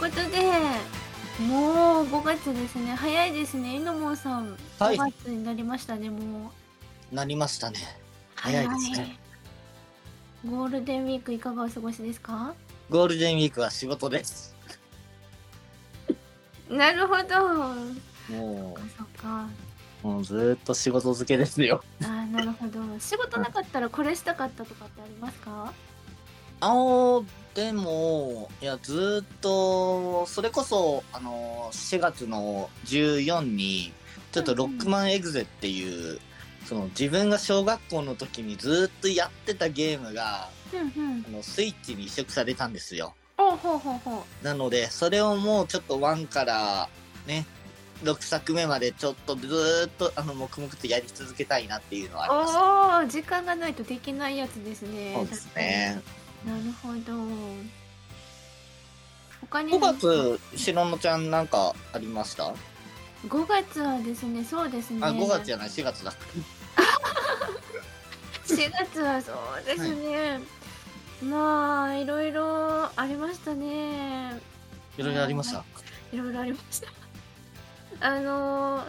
ことでもう5月ですね。早いですね。イノモンさんはい。5月になりましたね、もう。なりましたね。早いですね。はいゴールデンウィークいかがお過ごしですか？ゴールデンウィークは仕事です。なるほど。もそっかう、もうずーっと仕事漬けですよ。あーなるほど。仕事なかったらこれしたかったとかってありますか？あのでも、いや、ずーっと、それこそ、あの4月の14に、ちょっとロックマンエグゼっていう、その自分が小学校の時にずーっとやってたゲームが、あのスイッチに移植されたんですよ。おうほうほうほなので、それをもうちょっと1からね、6作目までちょっとずーっとあの黙々とやり続けたいなっていうのはあります。うおお時間がないとできないやつですねそうですね。なるほど。他に5月、白野ちゃんなんかありました、5月はですねそうですね。あ、5月じゃない、4月だ。4月はそうですね、まあいろいろありましたね。いろいろありました？いろいろありました。あの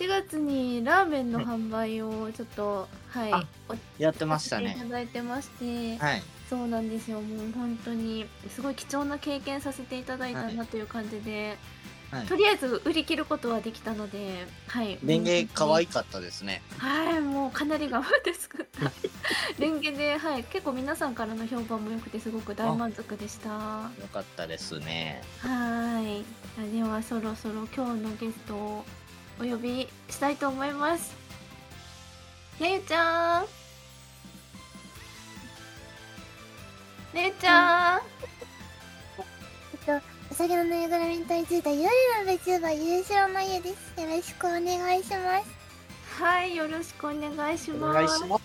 4月にラーメンの販売をちょっとはいやってましたさせていね。ただいてまして、はい。そうなんですよもう本当にすごい貴重な経験させていただいたはなという感じで、はいとりあえず売り切ることはできたのではいレンゲ可愛いかったですね。はいもうかなり頑張って作ったレンゲではい結構皆さんからの評判も良くてすごく大満足でしたはよかったですね。いではそろそろ今日のゲストをお呼びしたいと思いますやゆちゃんねゆちゃん、えっと、お酒のぬいぐるみに取り付いた夜の VTuber 優勝の家です。よろしくお願いします。はい、よろしくお願いしおます。願いします。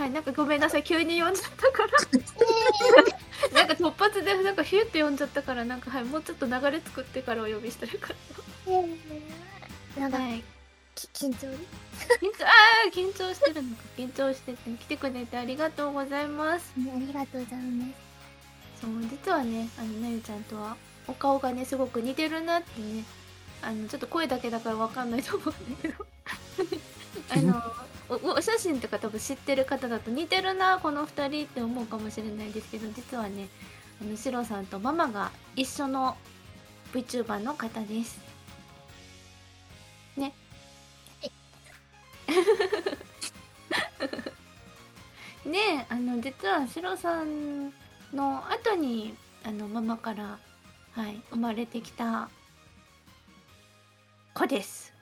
はい、なんかごめんなさい、急に呼んじゃったから。なんか突発でなんかヒューって呼んじゃったから、なんかはい、もうちょっと流れ作ってからお呼びしたらよかっなんはい。き緊張？緊張、ああ、緊張してるのか。緊張してて、来てくれてありがとうございます。ありがとうございます。そう、実はね、あの、なゆちゃんとは、お顔がね、すごく似てるなってね。あの、ちょっと声だけだからわかんないと思うんだけど。あの、おお写真とか多分知ってる方だと似てるなこの2人って思うかもしれないですけど実はねあのシロさんとママが一緒の VTuber の方です ねえあの実はシロさんの後にあのママからはい生まれてきた子です。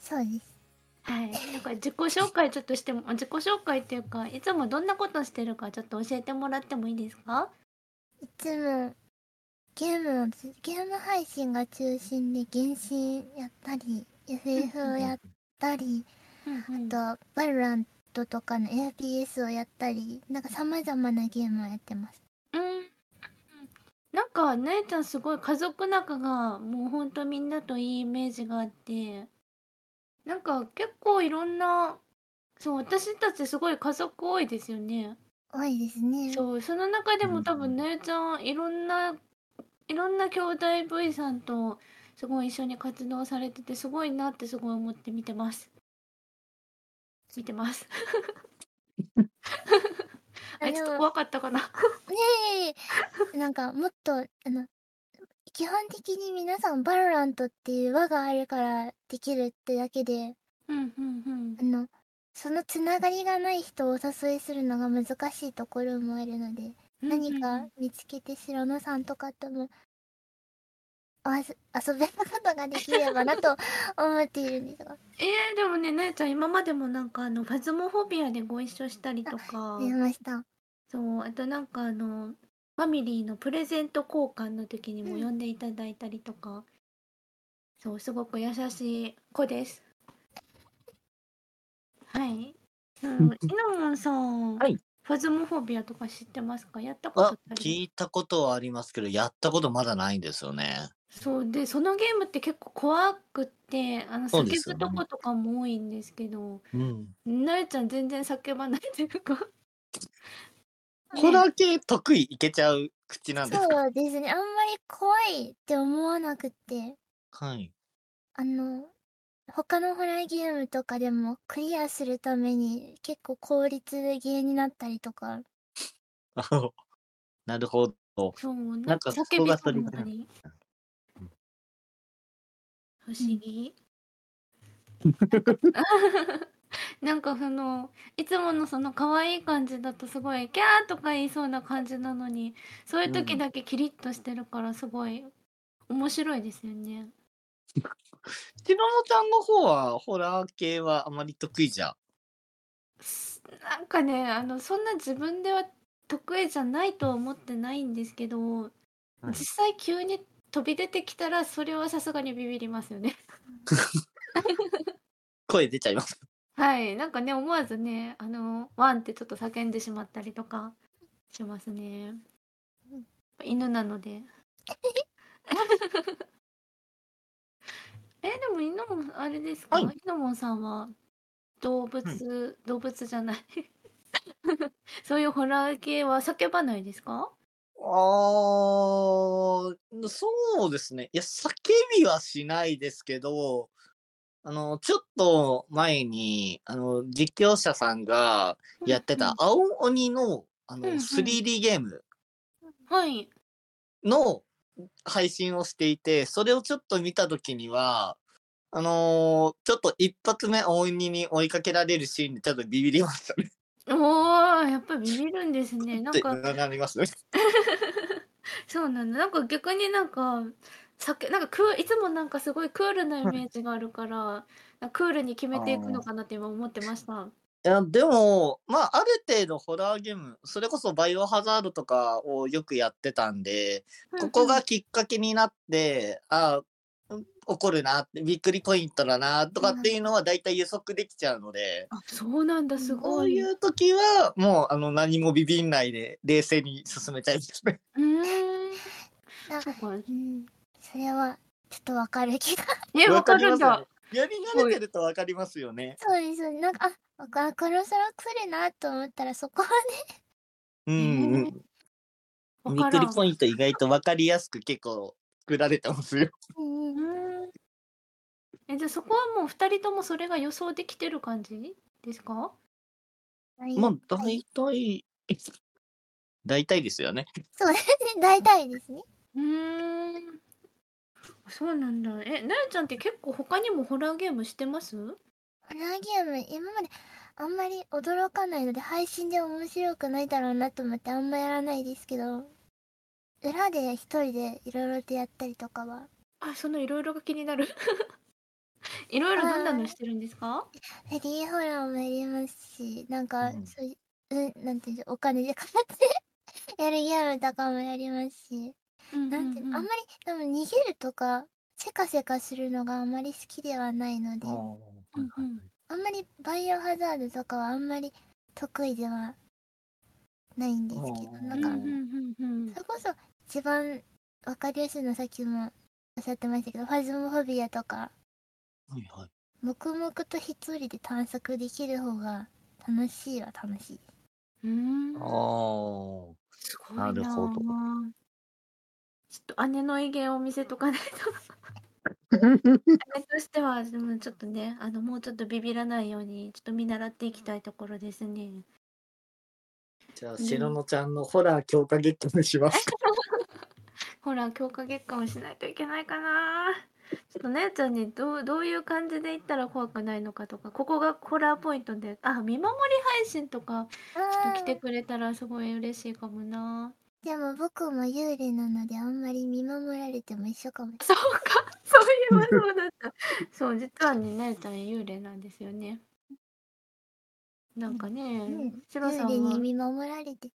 そうです。はい、なんか自己紹介ちょっとしても自己紹介っていうかいつもどんなことしてるかちょっと教えてもらってもいいですか？いつも、ゲームをつ、ゲーム配信が中心で原神やったり、FF をやったり、あと、バルラントとかの FPS をやったり、なんか様々なゲームをやってます。うん。なんか姉ちゃんすごい家族仲がもうほんとみんなといいイメージがあってなんか結構いろんなそう私たちすごい家族多いですよね。多いですね。そうその中でも多うん。分姉ちゃんいろんないろんな兄弟 V さんとすごい一緒に活動されててすごいなってすごい思って見てます見てます。あれちょっと怖かったかな。ねえ、なんかもっと、あの、基本的に皆さんバロラントっていう輪があるからできるってだけで、うんうんあの、そのつながりがない人をお誘いするのが難しいところもあるので、うん。何か見つけて白野さんとかとも、遊べることができればなと思っているんですが、えー、でもねなやちゃん今までもなんかあのファズモフォビアでご一緒したりとか。見ました。そうあとなんかあのファミリーのプレゼント交換の時にもうん呼んでいただいたりとか、そうすごく優しい子です。はい、うん、イノモンさん、はい。ファズモフォビアとか知ってますか？やったことあ聞いたことはありますけど、やったことまだないんですよね。そうでそのゲームって結構怖くってあの叫そうですよねぶとことかも多いんですけどうん。なるちゃん全然叫ばないというかホラー系得意いけちゃう口なんですか？そうですね。あんまり怖いって思わなくて、はい。あの、他のホラーゲームとかでもクリアするために結構効率ゲーになったりとか、あ なるほど。そうなんか叫びそうなのに不思議 なんかそのいつものその可愛い感じだとすごいキャーとか言いそうな感じなのにそういう時だけキリッとしてるからすごい面白いですよね。しののちゃんの方は、ホラー系はあまり得意じゃ。すなんかねあのそんな自分では得意じゃないとは思ってないんですけど、はい実際急に飛び出てきたらそれはさすがにビビりますよね。声出ちゃいます。はいなんかね思わずねあのワンってちょっと叫んでしまったりとかしますねうん。犬なので。えでも犬もあれですか、はい犬もさんは動物、動物じゃない そういうホラー系は叫ばないですか？あー、そうですね。いや、叫びはしないですけど、あの、ちょっと前に、あの、実況者さんがやってた青鬼の、あの、うんうん 3D ゲームはいの配信をしていて、それをちょっと見たときには、あのーちょっと一発目青鬼に追いかけられるシーンでちょっとビビりましたね。おーやっぱりビビるんですね なんってかなりますね。そうなんだなんか逆になんか酒なんかクーいつもなんかすごいクールなイメージがあるから、なクールに決めていくのかなって今思ってました。いや、でも、まあ、ある程度ホラーゲーム、それこそバイオハザードとかをよくやってたんで、ここがきっかけになって、あうん怒るなって、びっくりポイントだなとかっていうのは大体予測できちゃうので、あそうなんだすこごい。ういう時は、もう、あの、何もビビんないで、冷静に進めちゃいますね。うーん なそうかうん、それはちょっとわかる気が。えわかるんだ。やり慣れてるとわかりますよね。そうです。なんか、あ、わかこの空来るなと思ったらそこはうんうん。びっくりポイント意外とわかりやすく結構作られてますよ。ね、うんえじゃあそこはもう二人ともそれが予想できてる感じですか？まあ、大体、大体ですよね。そうですね。大体ですね。うーん。そうなんだ。えなるちゃんって結構他にもホラーゲームしてます？ホラーゲーム、今まであんまり驚かないので、配信で面白くないだろうなと思ってあんまやらないですけど、裏で一人でいろいろとやったりとかは、あそのいろいろが気になるいろいろどんなのしてるんですか？フェリーホラーもやりますし、なんか、うん。そういう、うん、なんていうお金で買ってやるゲームとかもやりますし、なんていうの、あんまり、でも逃げるとか、せかせかするのがあんまり好きではないので、あんまりバイオハザードとかはあんまり得意ではないんですけど、なんか、それこそ一番わかりやすいのさっきもおっしゃってましたけど、ファズモフォビアとか、はいはい。黙々と一人で探索できる方が楽しいは楽しい。うーんああ。すごいななるほどちょっと姉の威厳を見せとかないと姉としてはでもちょっとねあのもうちょっとビビらないようにちょっと見習っていきたいところですねじゃあ、しののちゃんのホラー強化月間しますか。ほら強化月間をしないといけないかなちょっとねちゃんにどうどういう感じでいったら怖くないのかとかここがホラーポイントであ見守り配信とかちょっとあ来てくれたらすごい嬉しいかもなーでも僕も幽霊なのであんまり見守られても一緒かもしそうか そういえばそうだったそう実はねなえちゃん幽霊なんですよねなんかねれない。シロさんは幽霊に見守られて。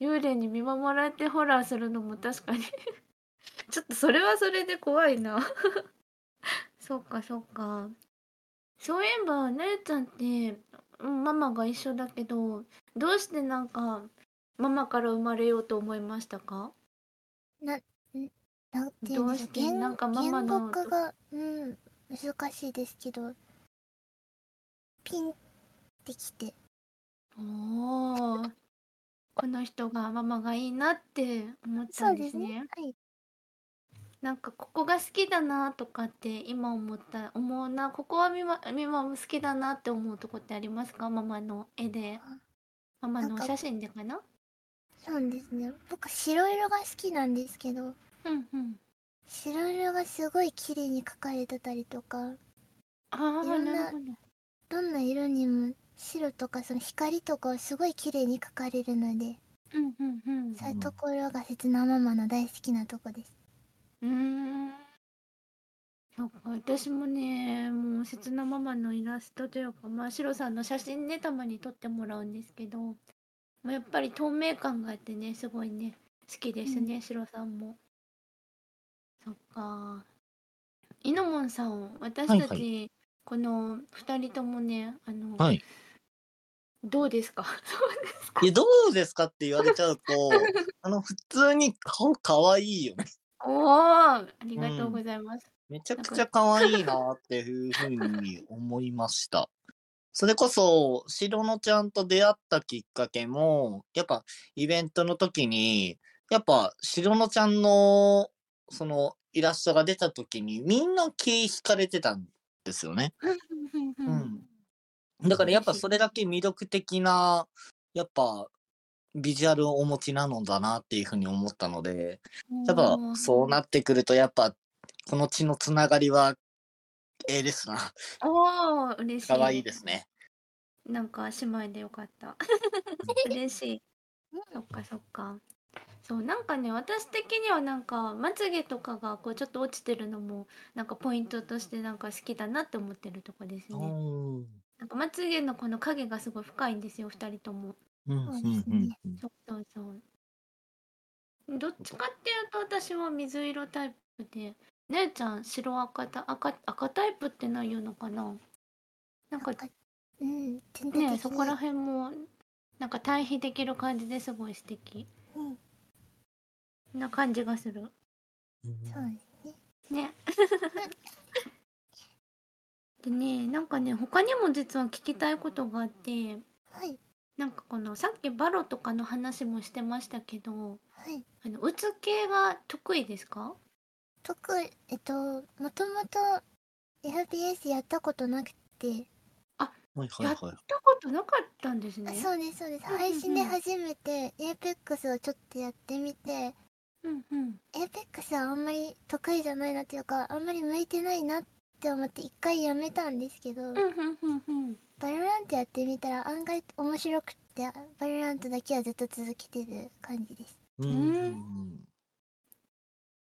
幽霊に見守られてホラーするのも確かにちょっとそれはそれで怖いな。そっかそっか。そういえばなえちゃんってうんママが一緒だけどどうしてなんかママから生まれようと思いましたか？なんていうんでしょう。どうしてなんかママの言が、うん、難しいですけど、ピンってきて、おー。この人がママがいいなって思ったそんでね。うですすね。はい。なんかここが好きだなとかって今思った思うなここはみまみまも好きだなって思うとこってありますか？ママの絵で。ママの写真でかな？そうですね。僕、白色が好きなんですけど、うんうん。白色がすごい綺麗に描かれてたりとか、ああなるほど。どんな色にも白とかその光とかをすごい綺麗に描かれるので、うんうんうん。そういうところが切なママの大好きなとこです。うーん。そうか私もねもう切なママのイラストというかまあシロさんの写真ねたまに撮ってもらうんですけど、まあ、やっぱり透明感があってねすごいね好きですね、シロさんも。そっか。イノモンさん私たち、はいこの2人ともねあの、はい。どうですか？いや、どうですか？って言われちゃうと、あの、普通に顔かわいいよね。おおありがとうございます、めちゃくちゃ可愛いなっていうふうに思いました。それこそ、しろのちゃんと出会ったきっかけも、やっぱイベントの時に、やっぱしろのちゃんの、そのイラストが出た時に、みんな気引かれてたんですよね。うんうんうんだからやっぱそれだけ魅力的な、やっぱ、ビジュアルをお持ちなのだなっていうふうに思ったので、やっぱそうなってくると、やっぱ、この血のつながりは、ええですな。おー嬉しい。可愛いですね。なんか姉妹でよかった。嬉しい。そっかそっか。そうなんかね私的にはなんかまつげとかがこうちょっと落ちてるのもなんかポイントとしてなんか好きだなって思ってるとこですね。うんなんかまつげのこの影がすごい深いんですよ二人ともうんそうですね。うんそうそうそう。どっちかっていうと私は水色タイプで姉ちゃん白赤タ赤赤タイプって何言うのかな。なんかうん、全体的にねそこら辺もなんか対比できる感じですごい素敵。うん、な感じがする。そうですね。ね。でねなんかね他にも実は聞きたいことがあってはい、なんかこのさっきバロとかの話もしてましたけどはい。あのうつ系が得意ですか？特に、えっと、もともと FPS やったことなくて、はいはいはい。やったことなかったんですね。そうです、そうです。うんうんうん。配信で初めて APEX をちょっとやってみて、うんうん。APEX はあんまり得意じゃないなっていうか、あんまり向いてないなって思って一回やめたんですけど、うんうんうんうんバロラントやってみたら案外面白くて、バロラントだけはずっと続けてる感じです。うんうん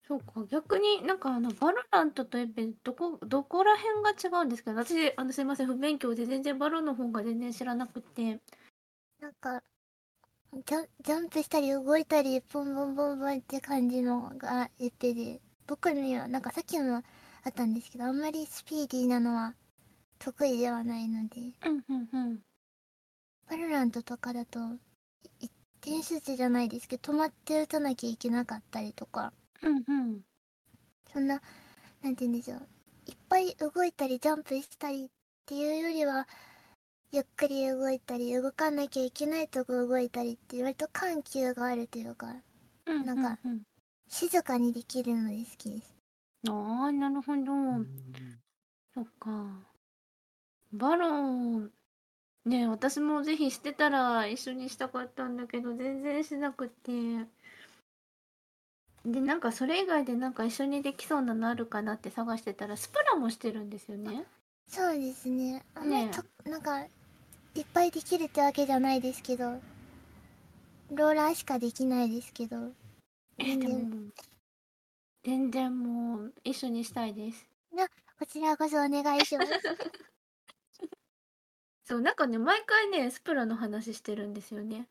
そうか。逆になんかあのバロラントとエペどこどこら辺が違うんですか？私あのすいません。不勉強で全然バロの方が全然知らなくて。なんか、ジャジャンプしたり動いたり、ボンボンボンボンって感じのがエペで、僕には、なんかさっきもあったんですけど、あんまりスピーディーなのは得意ではないので、うんうんうん。バロラントとかだと、点集中じゃないですけど、止まって撃たなきゃいけなかったりとか、うんうん。そんな、なんて言うんでしょう、いっぱい動いたりジャンプしたりっていうよりは、ゆっくり動いたり、動かなきゃいけないとこ動いたりって、割と緩急があるというか、うんなんかうん。静かにできるので好きです。ああなるほど、そっかバロね私もぜひしてたら一緒にしたかったんだけど全然しなくて。でなんかそれ以外でなんか一緒にできそうなのあるかなって探してたらスプラもしてるんですよね。そうですね。あね。と、なんか、いっぱいできるってわけじゃないですけど、ローラーしかできないですけど、全然。えでも全然もう一緒にしたいです。こちらこそお願いします。そうなんかね毎回ねスプラの話してるんですよね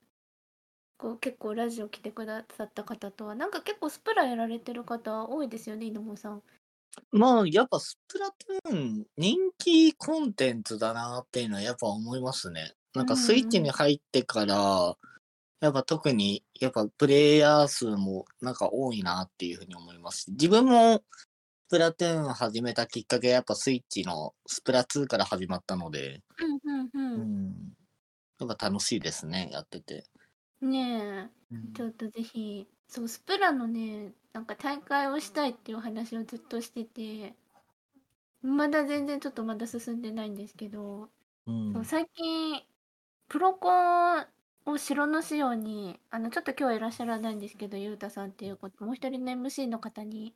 こう結構ラジオ来てくださった方とはなんか結構スプラやられてる方多いですよね稲本さんまあ、やっぱスプラトゥーン人気コンテンツだなっていうのはやっぱ思いますね。なんかスイッチに入ってから、やっぱ特に、やっぱプレイヤー数もなんか多いなっていうふうに思いますし。自分もプラトゥーン始めたきっかけやっぱスイッチのスプラ2から始まったので、うんうんううん。ん。やっぱ楽しいですね、やってて。ねえ、ちょっとぜひ、そう、スプラのね、なんか大会をしたいっていう話をずっとしてて、まだ全然ちょっとまだ進んでないんですけど、うんそう最近、プロコンを城の仕様に、あの、ちょっと今日いらっしゃらないんですけど、ゆうたさんっていうこと、もう一人の MC の方に、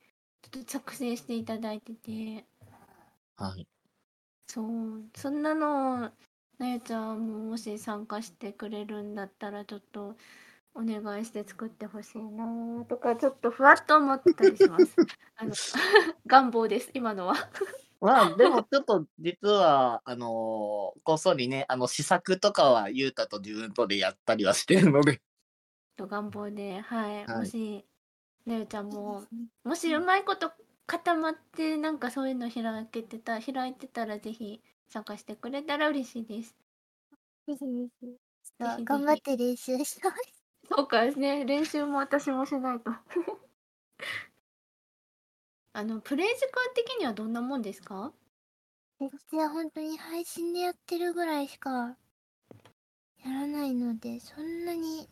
作成していただいてて、はい。そう、そんなのを、なゆちゃんももし参加してくれるんだったら、ちょっとお願いして作ってほしいなとか、ちょっとふわっと思ってたりします。あの、願望です、今のは。まあ、でもちょっと実は、あのーこっそりね、あの、試作とかはゆうたと自分とでやったりはしてるので。と願望で、はい、はいもし、なゆちゃんも、もしうまいこと固まって、なんかそういうの開けてた、開いてたら、ぜひ参加してくれたら嬉しいです。ぜひぜひ。頑張って練習します。そうかですね。練習も私もしないと。あの、プレイ時間的にはどんなもんですか？うちは本当に配信でやってるぐらいしかやらないので、そんなに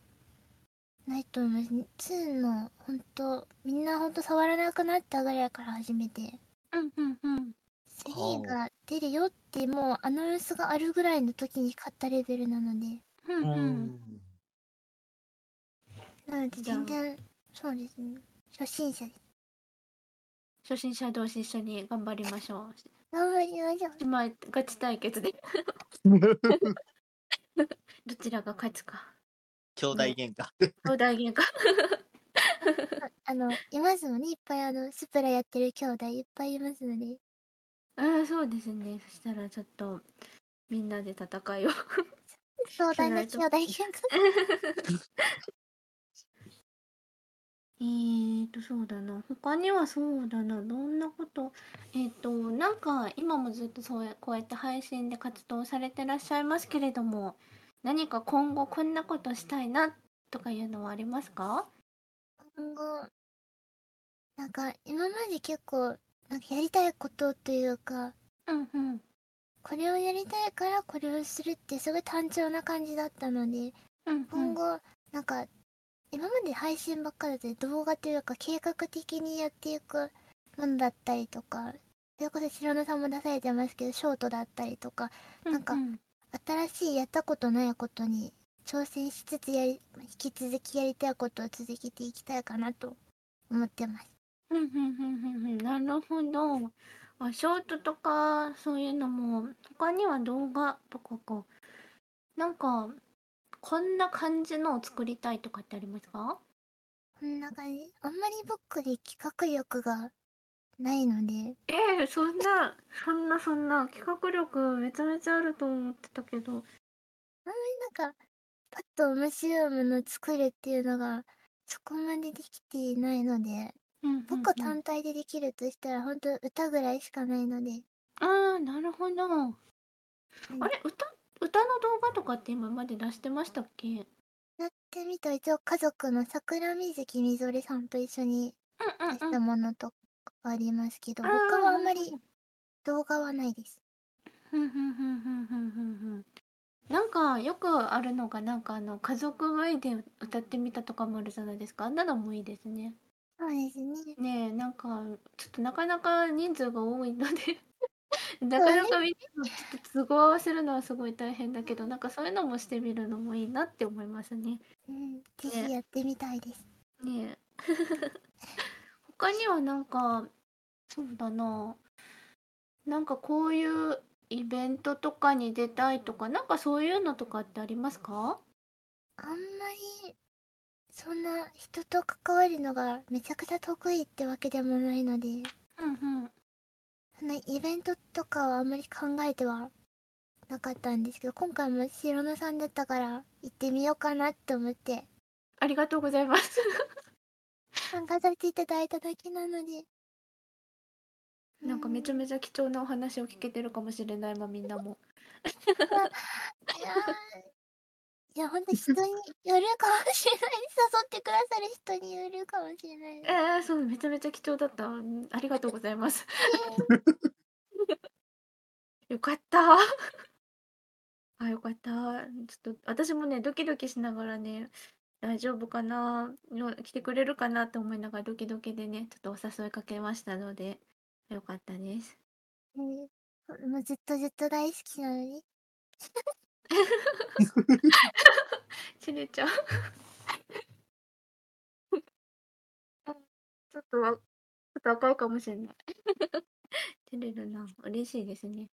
ないと思います。2の本当、みんな本当触らなくなったぐらいから始めて、うんうんうん。3が出るよってもうアナウンスがあるぐらいの時に買ったレベルなので、うんうん。なので全然、そうですね。初心者です。初心者同士一緒に頑張りましょう。頑張りましょう。今、ガチ対決で。どちらが勝つか。兄弟喧嘩。兄弟喧嘩。あの、いますもんね。いっぱいあの、スプラやってる兄弟いっぱいいますので。ああ、そうですね。そしたらちょっと、みんなで戦いを。壮大な兄弟喧嘩。えーと、そうだな。他にはそうだな。どんなこと？えっ、と、なんか、今もずっとそうや、こうやって配信で活動されてらっしゃいますけれども、何か今後こんなことしたいな、とかいうのはありますか？今後、なんか今まで結構、なんかやりたいことというか、うんうん。これをやりたいからこれをするってすごい単調な感じだったので、うんうん。今後、なんか、今まで配信ばっかりで動画というか計画的にやっていくものだったりとか、それこそ白野さんも出されてますけど、ショートだったりとか、なんかうう新しいやったことないことに挑戦しつつやり、引き続きやりたいことを続けていきたいかなと思ってます。うんうんうんうんうんなるほど。あ、ショートとか、そういうのも、他には動画とかか。なんか、こんな感じのを作りたいとかってありますか？こんな感じ。あんまり僕で企画力がないので、ええそんな、そんなそんな、企画力めちゃめちゃあると思ってたけど。なんか、パッと面白いものを作るっていうのが、そこまでできていないので、うんうんうん。僕単体でできるとしたら、ほんと歌ぐらいしかないので、ああ、なるほど。あれ、歌、歌の動画とかって今まで出してましたっけ？うんやってみた。一応家族の桜水木みぞれさんと一緒に出したものとかありますけど、他はあんまり動画はないです。ふんふんふんふんふんふんふんなんかよくあるのがなんかあの家族前で歌ってみたとかもあるじゃないですか。あんなのもいいですね。そうですね。ねえなんかちょっとなかなか人数が多いので。なかなかみんなのちょっと都合合わせるのはすごい大変だけどなんかそういうのもしてみるのもいいなって思いますね。うん、ぜひやってみたいです。ねえ他にはなんかそうだな。なんかこういうイベントとかに出たいとかなんかそういうのとかってありますか？あんまり、そんな人と関わるのがめちゃくちゃ得意ってわけでもないので、うんうん。そのイベントとかはあんまり考えてはなかったんですけど、今回も白野さんだったから行ってみようかなって思って。ありがとうございます参加させていただいただけなので。なんかめちゃめちゃ貴重なお話を聞けてるかもしれないまみんなも。いやいや、ほんと人によるかもしれない。誘ってくださる人によるかもしれない。えー、そうめちゃめちゃ貴重だった。うんありがとうございます。よかった。あよかった。ちょっと私もねドキドキしながらね大丈夫かな？よ来てくれるかなって思いながらドキドキでねちょっとお誘いかけましたのでよかったです。ねもうずっとずっと大好きなのに？しれちゃう。あちょっとわちょっと赤いかもしれない。照れるな。嬉しいですね。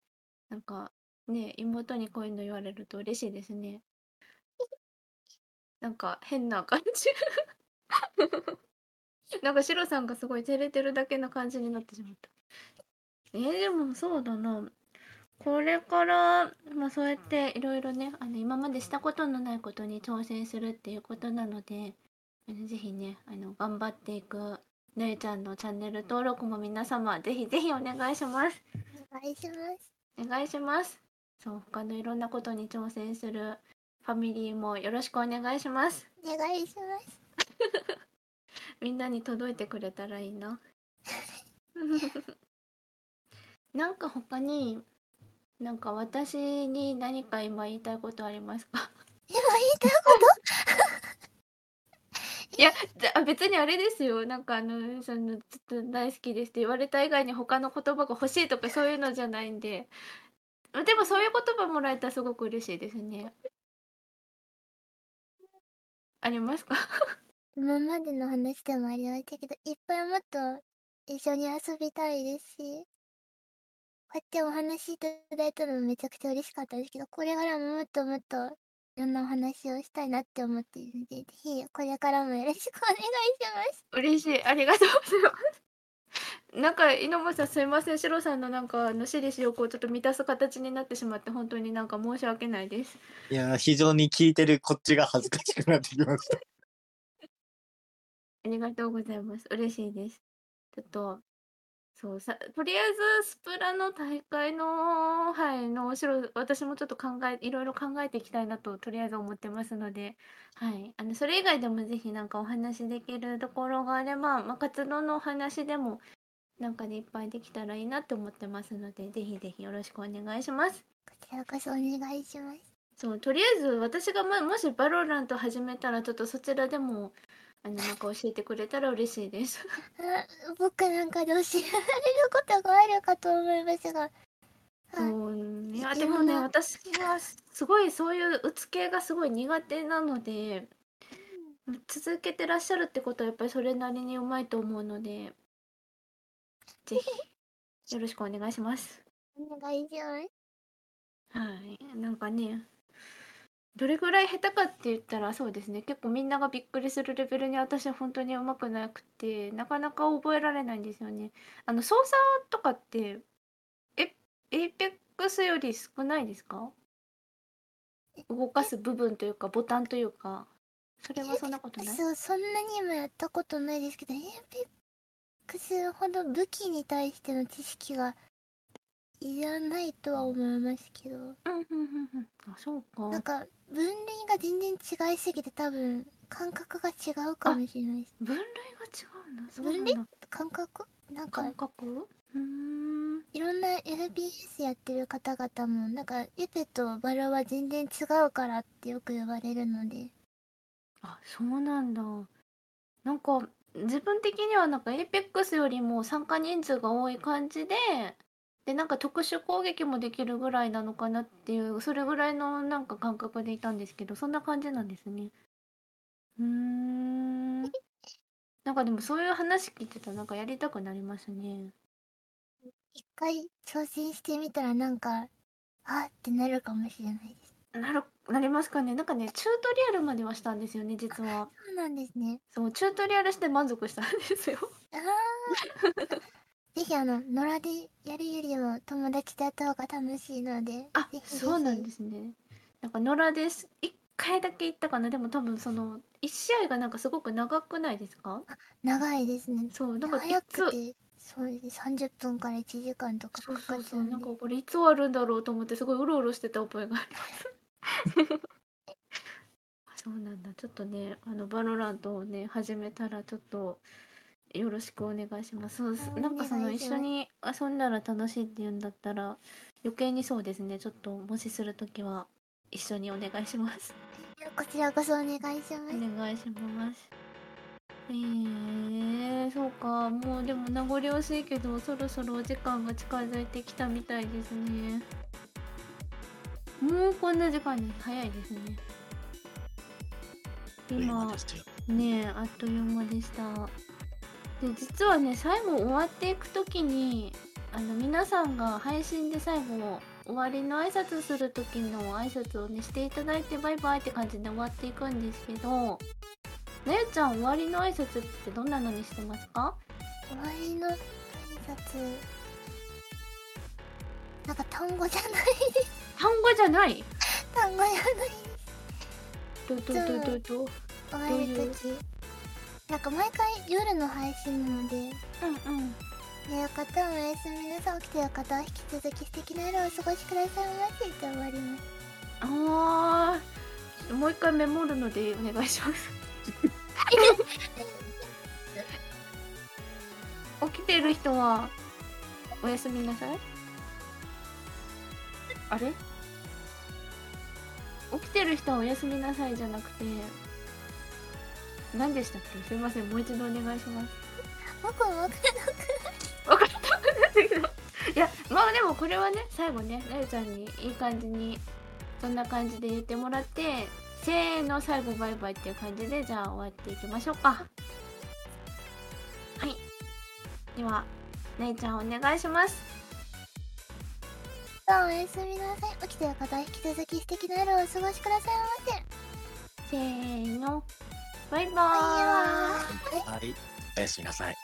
なんかね妹にこういうの言われると嬉しいですねなんか変な感じ。なんかシロさんがすごい照れてるだけな感じになってしまった。えー、でもそうだな。これから、まあ、そうやっていろいろねあの今までしたことのないことに挑戦するっていうことなのであのぜひねあの頑張っていくねえちゃんのチャンネル登録も皆様ぜひぜひお願いします。お願いします。お願いします。そう他のいろんなことに挑戦するファミリーもよろしくお願いします。お願いします。みんなに届いてくれたらいいな。なんか他になんか私に何か今言いたいことありますか？今言いたいこと？いやあ別にあれですよ。なんかあのそのちょっと大好きですって言われた以外に他の言葉が欲しいとかそういうのじゃないんで。でもそういう言葉もらえたらすごく嬉しいですねありますか？今までの話でもありましたけど、いっぱいもっと一緒に遊びたいですし、こうやってお話いただいたのもめちゃくちゃ嬉しかったですけど、これからももっともっといろんなお話をしたいなって思っているので、ぜひこれからもよろしくお願いします。嬉しい。ありがとうございますなんか井上さんすいませんシロさんのなんかあの私利私欲をちょっと満たす形になってしまって本当になんか申し訳ないですいや、非常に聞いてるこっちが恥ずかしくなってきました。ありがとうございます。嬉しいです。ちょっと、そうさ、とりあえずスプラの大会の、はい、の後ろ、私もちょっと考え、いろいろ考えていきたいなと、とりあえず思ってますので、はい、あの、それ以外でもぜひなんかお話できるところがあれば、まあ、活動のお話でも、なんかでいっぱいできたらいいなって思ってますので、ぜひぜひよろしくお願いします。こちらこそお願いします。そう、とりあえず私がま、もしバロラント始めたら、ちょっとそちらでも、あの、なんか教えてくれたら嬉しいです。あ 僕なんかで教えられることがあるかと思いますが、そういやいでもね私はすごいそういう撃つ系がすごい苦手なので続けてらっしゃるってことはやっぱりそれなりにうまいと思うのでぜひよろしくお願いします。お願いします。はいなんかねどれぐらい下手かって言ったらそうですね結構みんながびっくりするレベルに私は本当にうまくなくてなかなか覚えられないんですよね。あの操作とかってえエイペックスより少ないですか？動かす部分というかボタンというかそれはそんなことない？そう、そんなにもやったことないですけど、エーペックスほど武器に対しての知識がいらないとは思いますけど、うんうんうんうん。あそうか。なんか分類が全然違いすぎて多分感覚が違うかもしれないです。分類が違うんだ。分類？だ感覚？なんか感覚？うーん。いろんな FPS やってる方々もなんかエペとバラは全然違うからってよく言われるので。あそうなんだ。なんか自分的にはなんか APEX よりも参加人数が多い感じででなんか特殊攻撃もできるぐらいなのかなっていうそれぐらいのなんか感覚でいたんですけどそんな感じなんですね。うーん。なんかでもそういう話聞いてたらなんかやりたくなりますね。一回挑戦してみたらなんかあってなるかもしれないです。なるなりますかね。なんかねチュートリアルまではしたんですよね実は。そうなんですね。そうチュートリアルして満足したんですよ。あー。ぜひあの野良でやるよりも友達とやった方が楽しいのであぜひぜひ。そうなんですね。なんか野良です。1回だけ行ったかな。でも多分その1試合がなんかすごく長くないですか？長いですね。そうなんかい早くつてそうです30分から1時間とかそうかそうそうなんかっちゃうんでかこれいつ終わるんだろうと思ってすごいうろうろしてた覚えがありますそうなんだ。ちょっとねあのバロラントをね始めたらちょっとよろしくお願いします。そうすおなんかその一緒に遊んだら楽しいって言うんだったら余計にそうですね。ちょっともしするときは一緒にお願いします。こちらこそお願いします。お願いします。えー、そうか。もうでも名残惜しいけどそろそろお時間が近づいてきたみたいですねもうこんな時間に早いですね。今ねえあっという間でした。で実はね最後終わっていく時にあの皆さんが配信で最後終わりの挨拶する時の挨拶をねしていただいてバイバイって感じで終わっていくんですけどなゆちゃん終わりの挨拶ってどんなのにしてますか？終わりの挨拶。なんか単語じゃない。単語じゃない？単語じゃない。どどどどど終わるとき。なんか毎回夜の配信なので、うんうん寝る方はおやすみなさい。起きてる方は引き続き素敵な夜をお過ごしくださいませって終わります。あーもう一回メモるのでお願いします 起きてる人はおやすみなさいあれ？起きてる人はおやすみなさいじゃなくて。何でしたっけ？すいませんもう一度お願いします。僕も分かった。分かった。けどいやまあでもこれはね最後ねなゆちゃんにいい感じにそんな感じで言ってもらってせーの最後バイバイっていう感じでじゃあ終わっていきましょうか。はい。ではなゆちゃんお願いしますさあおやすみなさい。起きてる方は引き続き素敵な夜をお過ごしくださいませ。せーのバイバーイバイバーイ。はいおやすみなさい